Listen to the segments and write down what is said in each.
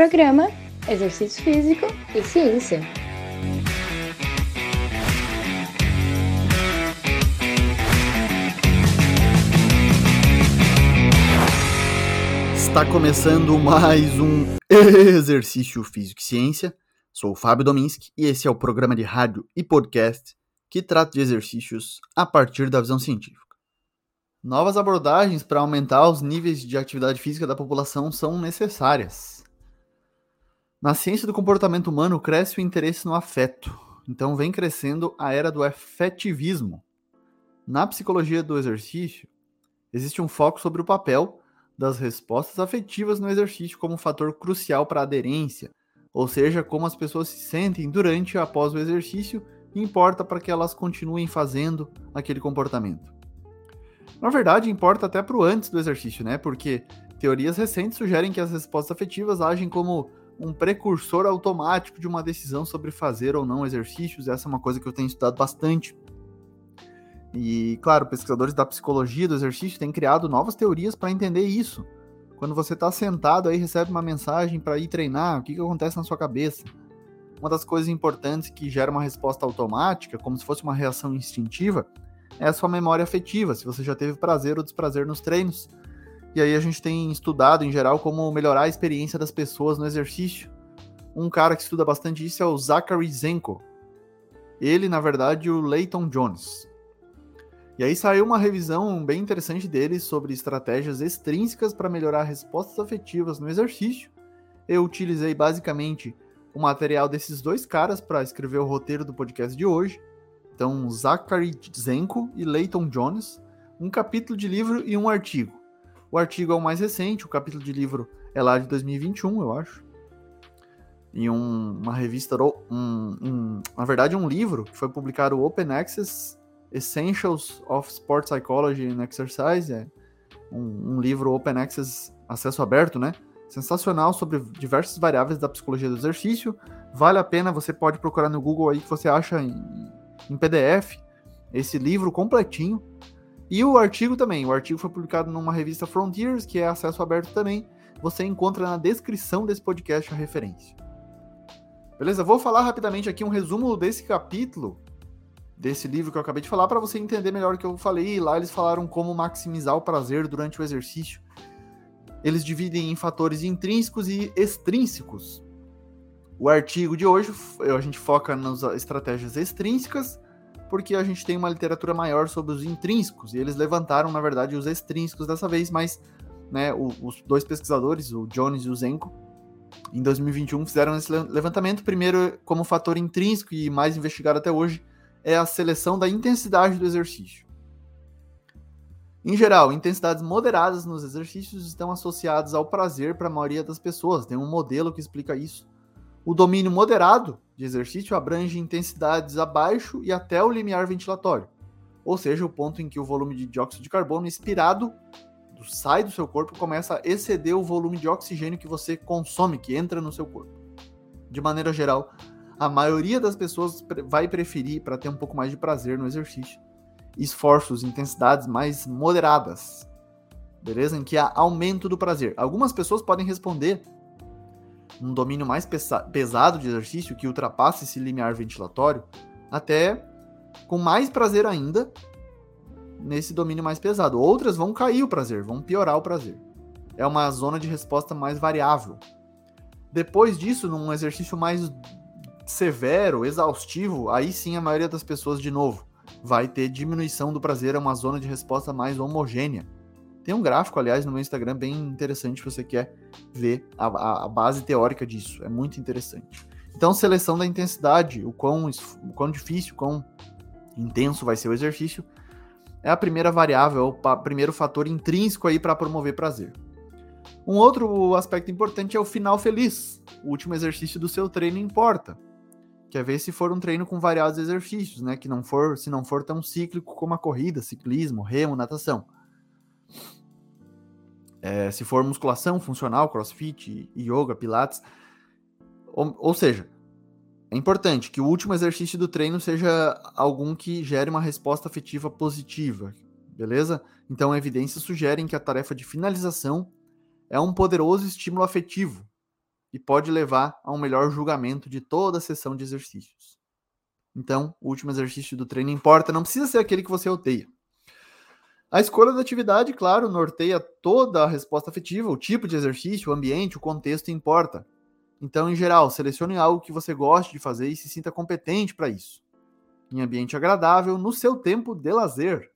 Programa Exercício Físico e Ciência. Está começando mais um Exercício Físico e Ciência. Sou o Fábio Dominski e esse é o programa de rádio e podcast que trata de exercícios a partir da visão científica. Novas abordagens para aumentar os níveis de atividade física da população são necessárias. Na ciência do comportamento humano cresce o interesse no afeto, então vem crescendo a era do afetivismo. Na psicologia do exercício, existe um foco sobre o papel das respostas afetivas no exercício como um fator crucial para a aderência, ou seja, como as pessoas se sentem durante e após o exercício importa para que elas continuem fazendo aquele comportamento. Na verdade, importa até para o antes do exercício, né? Porque teorias recentes sugerem que as respostas afetivas agem como um precursor automático de uma decisão sobre fazer ou não exercícios. Essa é uma coisa que eu tenho estudado bastante. E, claro, pesquisadores da psicologia do exercício têm criado novas teorias para entender isso. Quando você está sentado aí, recebe uma mensagem para ir treinar, o que, que acontece na sua cabeça? Uma das coisas importantes que gera uma resposta automática, como se fosse uma reação instintiva, é a sua memória afetiva, se você já teve prazer ou desprazer nos treinos. E aí a gente tem estudado em geral como melhorar a experiência das pessoas no exercício. Um cara que estuda bastante isso é o Zachary Zenko. Ele, na verdade, o Leighton Jones. E aí saiu uma revisão bem interessante dele sobre estratégias extrínsecas para melhorar respostas afetivas no exercício. Eu utilizei basicamente o material desses dois caras para escrever o roteiro do podcast de hoje. Então, Zachary Zenko e Leighton Jones, um capítulo de livro e um artigo. O artigo é o mais recente, o capítulo de livro é lá de 2021, eu acho. Em um, uma revista, um, um, na verdade, um livro que foi publicado o Open Access Essentials of Sport Psychology and Exercise, é um, um livro Open Access, acesso aberto, né? Sensacional sobre diversas variáveis da psicologia do exercício. Vale a pena, você pode procurar no Google aí que você acha em, em PDF, esse livro completinho. E o artigo também. O artigo foi publicado numa revista Frontiers, que é acesso aberto também. Você encontra na descrição desse podcast a referência. Beleza? Vou falar rapidamente aqui um resumo desse capítulo, desse livro que eu acabei de falar, para você entender melhor o que eu falei. Lá eles falaram como maximizar o prazer durante o exercício. Eles dividem em fatores intrínsecos e extrínsecos. O artigo de hoje, a gente foca nas estratégias extrínsecas, porque a gente tem uma literatura maior sobre os intrínsecos, e eles levantaram, na verdade, os extrínsecos dessa vez, mas né, os dois pesquisadores, o Jones e o Zenko, em 2021 fizeram esse levantamento. Primeiro, como fator intrínseco e mais investigado até hoje, é a seleção da intensidade do exercício. Em geral, intensidades moderadas nos exercícios estão associadas ao prazer para a maioria das pessoas. Tem um modelo que explica isso. O domínio moderado de exercício abrange intensidades abaixo e até o limiar ventilatório, ou seja, o ponto em que o volume de dióxido de carbono expirado sai do seu corpo começa a exceder o volume de oxigênio que você consome, que entra no seu corpo. De maneira geral, a maioria das pessoas vai preferir, para ter um pouco mais de prazer no exercício, esforços, intensidades mais moderadas, beleza? Em que há aumento do prazer. Algumas pessoas podem responder um domínio mais pesado de exercício que ultrapasse esse limiar ventilatório, até com mais prazer ainda nesse domínio mais pesado. Outras vão cair o prazer, vão piorar o prazer. É uma zona de resposta mais variável. Depois disso, num exercício mais severo, exaustivo, aí sim a maioria das pessoas, de novo, vai ter diminuição do prazer, é uma zona de resposta mais homogênea. Tem um gráfico, aliás, no meu Instagram bem interessante se você quer ver a, a, a base teórica disso. É muito interessante. Então, seleção da intensidade, o quão, o quão difícil, o quão intenso vai ser o exercício, é a primeira variável, o primeiro fator intrínseco aí para promover prazer. Um outro aspecto importante é o final feliz. O último exercício do seu treino importa. Quer ver se for um treino com variados exercícios, né? Que não for, se não for tão cíclico como a corrida, ciclismo, remo, natação. É, se for musculação funcional, crossfit, yoga, pilates. Ou, ou seja, é importante que o último exercício do treino seja algum que gere uma resposta afetiva positiva, beleza? Então, evidências sugerem que a tarefa de finalização é um poderoso estímulo afetivo. e pode levar a um melhor julgamento de toda a sessão de exercícios. Então, o último exercício do treino importa, não precisa ser aquele que você odeia. A escolha da atividade, claro, norteia toda a resposta afetiva, o tipo de exercício, o ambiente, o contexto importa. Então, em geral, selecione algo que você goste de fazer e se sinta competente para isso. Em ambiente agradável, no seu tempo de lazer.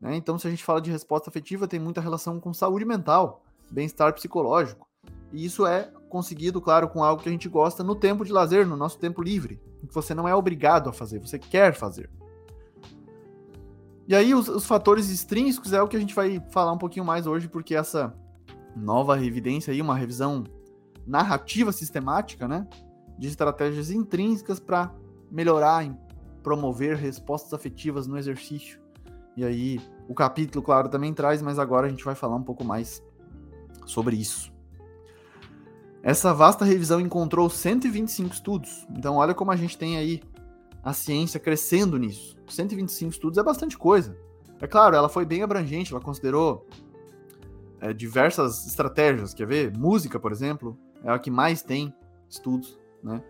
Né? Então, se a gente fala de resposta afetiva, tem muita relação com saúde mental, bem-estar psicológico. E isso é conseguido, claro, com algo que a gente gosta no tempo de lazer, no nosso tempo livre, que você não é obrigado a fazer, você quer fazer. E aí, os, os, fatores extrínsecos é o que a gente vai falar um pouquinho mais hoje, porque essa nova evidência aí, uma revisão narrativa sistemática, né, de estratégias intrínsecas para melhorar e promover respostas afetivas no exercício. E aí, o capítulo, claro, também traz, mas agora a gente vai falar um pouco mais sobre isso. Essa vasta revisão encontrou 125 estudos. Então, olha como a gente tem aí a ciência crescendo nisso. 125 estudos é bastante coisa. É claro, ela foi bem abrangente, ela considerou é, diversas estratégias. Quer ver? Música, por exemplo, é a que mais tem estudos, né?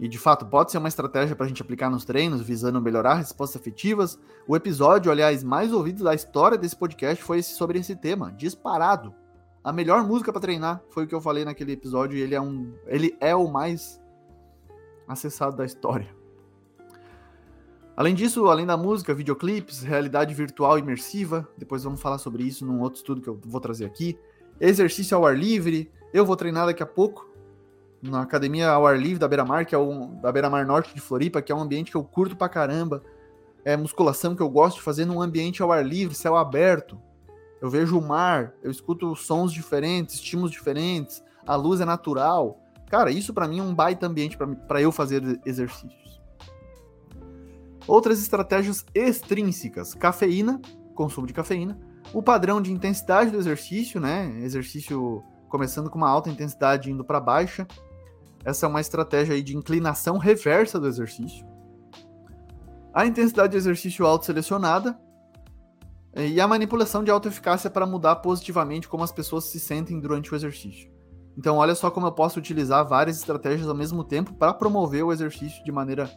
E de fato, pode ser uma estratégia para a gente aplicar nos treinos, visando melhorar respostas afetivas. O episódio, aliás, mais ouvido da história desse podcast foi esse, sobre esse tema, disparado. A melhor música para treinar foi o que eu falei naquele episódio e ele é um, ele é o mais acessado da história. Além disso, além da música, videoclipes, realidade virtual imersiva, depois vamos falar sobre isso num outro estudo que eu vou trazer aqui. Exercício ao ar livre, eu vou treinar daqui a pouco na academia ao ar livre da Beira Mar, que é o da Beira Mar Norte de Floripa, que é um ambiente que eu curto pra caramba. É musculação que eu gosto de fazer num ambiente ao ar livre, céu aberto eu vejo o mar, eu escuto sons diferentes, estímulos diferentes, a luz é natural. Cara, isso para mim é um baita ambiente para eu fazer exercícios. Outras estratégias extrínsecas: cafeína, consumo de cafeína, o padrão de intensidade do exercício, né? Exercício começando com uma alta intensidade indo para baixa. Essa é uma estratégia aí de inclinação reversa do exercício. A intensidade de exercício alto selecionada, e a manipulação de autoeficácia para mudar positivamente como as pessoas se sentem durante o exercício. Então, olha só como eu posso utilizar várias estratégias ao mesmo tempo para promover o exercício de maneira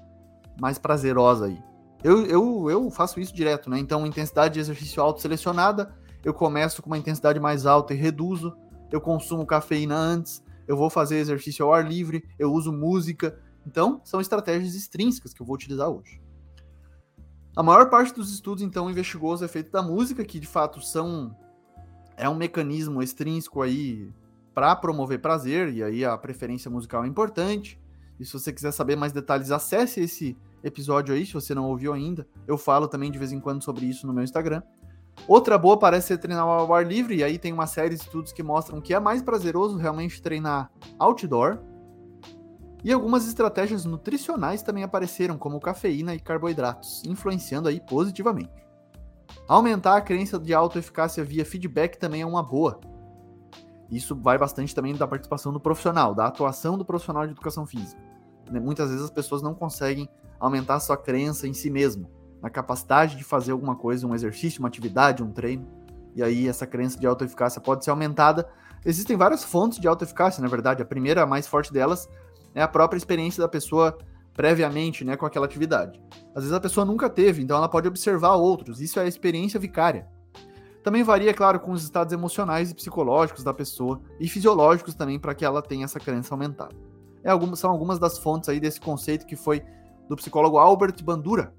mais prazerosa aí. Eu, eu, eu faço isso direto, né? Então, intensidade de exercício alto selecionada, eu começo com uma intensidade mais alta e reduzo, eu consumo cafeína antes, eu vou fazer exercício ao ar livre, eu uso música. Então, são estratégias extrínsecas que eu vou utilizar hoje. A maior parte dos estudos, então, investigou os efeitos da música, que de fato são. É um mecanismo extrínseco aí para promover prazer, e aí a preferência musical é importante. E se você quiser saber mais detalhes, acesse esse episódio aí, se você não ouviu ainda. Eu falo também de vez em quando sobre isso no meu Instagram. Outra boa parece ser treinar ao ar livre, e aí tem uma série de estudos que mostram que é mais prazeroso realmente treinar outdoor, e algumas estratégias nutricionais também apareceram, como cafeína e carboidratos, influenciando aí positivamente. Aumentar a crença de autoeficácia via feedback também é uma boa. Isso vai bastante também da participação do profissional, da atuação do profissional de educação física. Né, muitas vezes as pessoas não conseguem aumentar a sua crença em si mesmo, na capacidade de fazer alguma coisa, um exercício, uma atividade, um treino. E aí essa crença de autoeficácia pode ser aumentada. Existem várias fontes de autoeficácia, na verdade. A primeira, a mais forte delas, é a própria experiência da pessoa previamente né, com aquela atividade. Às vezes a pessoa nunca teve, então ela pode observar outros, isso é a experiência vicária. Também varia, claro, com os estados emocionais e psicológicos da pessoa e fisiológicos também para que ela tenha essa crença aumentada. É algumas, são algumas das fontes aí desse conceito que foi do psicólogo Albert Bandura.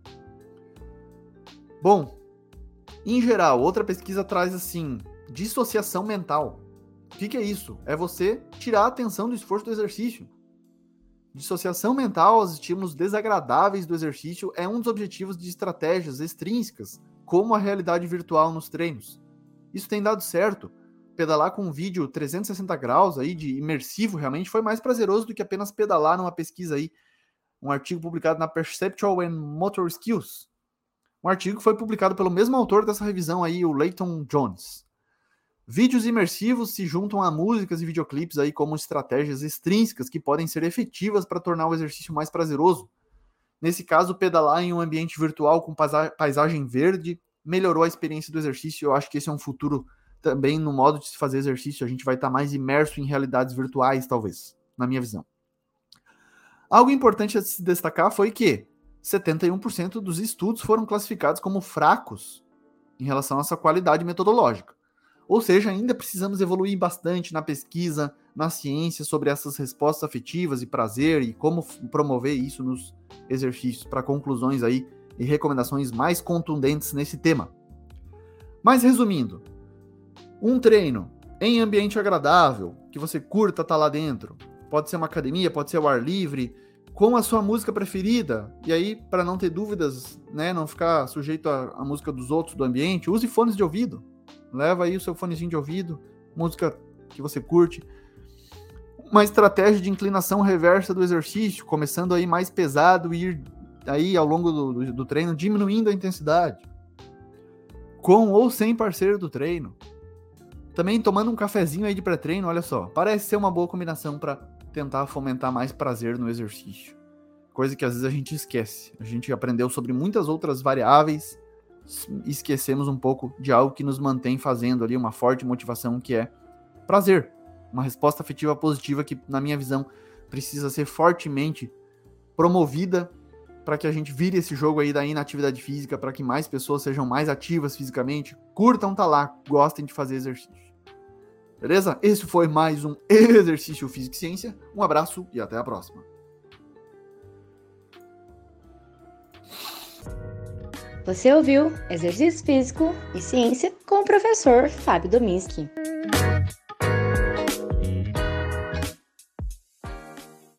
Bom, em geral, outra pesquisa traz assim, dissociação mental. O que, que é isso? É você tirar a atenção do esforço do exercício. Dissociação mental aos estímulos desagradáveis do exercício é um dos objetivos de estratégias extrínsecas, como a realidade virtual nos treinos. Isso tem dado certo. Pedalar com um vídeo 360 graus aí de imersivo realmente foi mais prazeroso do que apenas pedalar numa pesquisa aí, um artigo publicado na Perceptual and Motor Skills. Um artigo que foi publicado pelo mesmo autor dessa revisão aí, o Leighton Jones. Vídeos imersivos se juntam a músicas e videoclipes aí como estratégias extrínsecas que podem ser efetivas para tornar o exercício mais prazeroso. Nesse caso, pedalar em um ambiente virtual com paisagem verde melhorou a experiência do exercício. Eu acho que esse é um futuro também no modo de se fazer exercício, a gente vai estar tá mais imerso em realidades virtuais, talvez, na minha visão. Algo importante a se destacar foi que 71% dos estudos foram classificados como fracos em relação a essa qualidade metodológica. Ou seja, ainda precisamos evoluir bastante na pesquisa, na ciência sobre essas respostas afetivas e prazer e como promover isso nos exercícios para conclusões aí e recomendações mais contundentes nesse tema. Mas resumindo, um treino em ambiente agradável, que você curta estar tá lá dentro, pode ser uma academia, pode ser ao ar livre, com a sua música preferida. E aí, para não ter dúvidas, né, não ficar sujeito à, música dos outros do ambiente, use fones de ouvido. Leva aí o seu fonezinho de ouvido, música que você curte. Uma estratégia de inclinação reversa do exercício, começando aí mais pesado e ir aí ao longo do, do treino diminuindo a intensidade. Com ou sem parceiro do treino. Também tomando um cafezinho aí de pré-treino, olha só. Parece ser uma boa combinação para tentar fomentar mais prazer no exercício. Coisa que às vezes a gente esquece. A gente aprendeu sobre muitas outras variáveis esquecemos um pouco de algo que nos mantém fazendo ali uma forte motivação que é prazer. Uma resposta afetiva positiva que, na minha visão, precisa ser fortemente promovida para que a gente vire esse jogo aí da inatividade física, para que mais pessoas sejam mais ativas fisicamente, curtam tá lá, gostem de fazer exercício. Beleza? Esse foi mais um Exercício Físico e Ciência. Um abraço e até a próxima. Você ouviu Exercício Físico e Ciência com o professor Fábio Dominski.